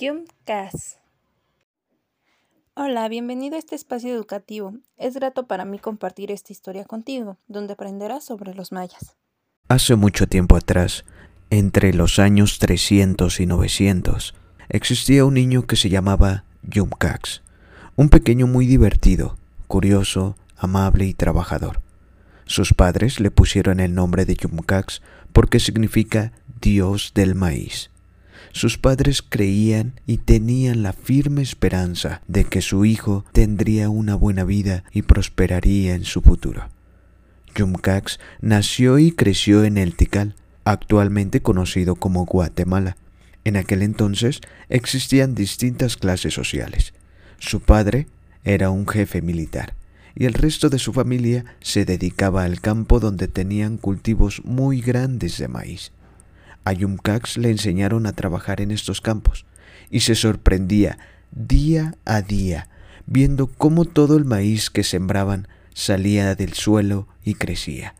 Yumcas. Hola, bienvenido a este espacio educativo. Es grato para mí compartir esta historia contigo, donde aprenderás sobre los mayas. Hace mucho tiempo atrás, entre los años 300 y 900, existía un niño que se llamaba Yumcax, un pequeño muy divertido, curioso, amable y trabajador. Sus padres le pusieron el nombre de Yumcax porque significa Dios del maíz. Sus padres creían y tenían la firme esperanza de que su hijo tendría una buena vida y prosperaría en su futuro. Yumcax nació y creció en el Tikal, actualmente conocido como Guatemala. En aquel entonces existían distintas clases sociales. Su padre era un jefe militar y el resto de su familia se dedicaba al campo donde tenían cultivos muy grandes de maíz. A Yumcax le enseñaron a trabajar en estos campos y se sorprendía día a día viendo cómo todo el maíz que sembraban salía del suelo y crecía,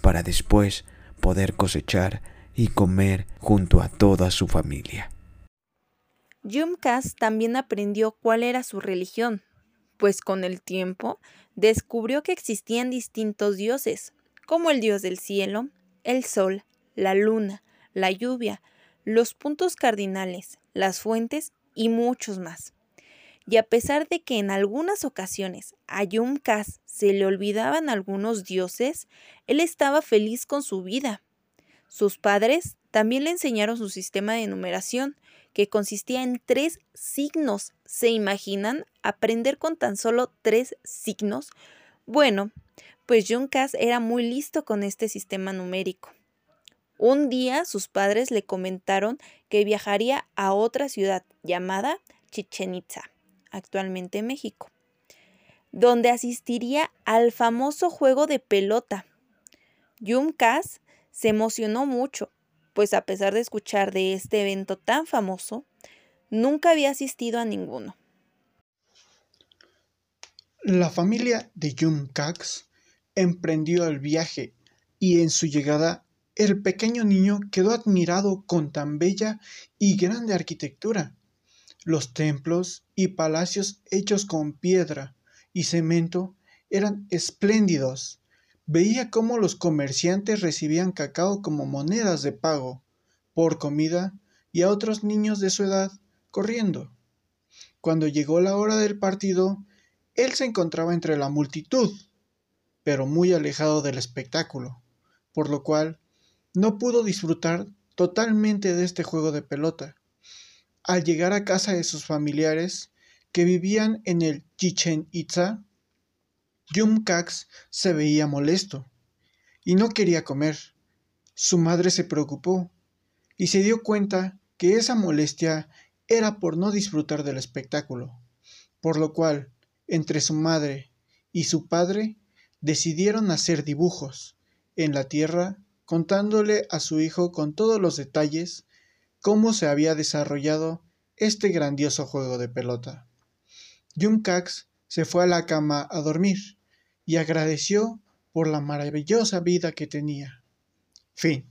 para después poder cosechar y comer junto a toda su familia. Yumcas también aprendió cuál era su religión, pues con el tiempo descubrió que existían distintos dioses, como el dios del cielo, el sol, la luna, la lluvia, los puntos cardinales, las fuentes y muchos más. Y a pesar de que en algunas ocasiones a Yumkas se le olvidaban algunos dioses, él estaba feliz con su vida. Sus padres también le enseñaron su sistema de numeración, que consistía en tres signos. ¿Se imaginan aprender con tan solo tres signos? Bueno, pues Yumkas era muy listo con este sistema numérico. Un día sus padres le comentaron que viajaría a otra ciudad llamada Chichen Itza, actualmente México, donde asistiría al famoso juego de pelota. Yumkas se emocionó mucho, pues a pesar de escuchar de este evento tan famoso, nunca había asistido a ninguno. La familia de Yumcax emprendió el viaje y en su llegada el pequeño niño quedó admirado con tan bella y grande arquitectura. Los templos y palacios hechos con piedra y cemento eran espléndidos. Veía cómo los comerciantes recibían cacao como monedas de pago por comida y a otros niños de su edad corriendo. Cuando llegó la hora del partido, él se encontraba entre la multitud, pero muy alejado del espectáculo, por lo cual no pudo disfrutar totalmente de este juego de pelota. Al llegar a casa de sus familiares, que vivían en el Chichen Itza, Yumcax se veía molesto y no quería comer. Su madre se preocupó y se dio cuenta que esa molestia era por no disfrutar del espectáculo, por lo cual, entre su madre y su padre, decidieron hacer dibujos en la tierra contándole a su hijo con todos los detalles cómo se había desarrollado este grandioso juego de pelota. Yumcax se fue a la cama a dormir y agradeció por la maravillosa vida que tenía. Fin.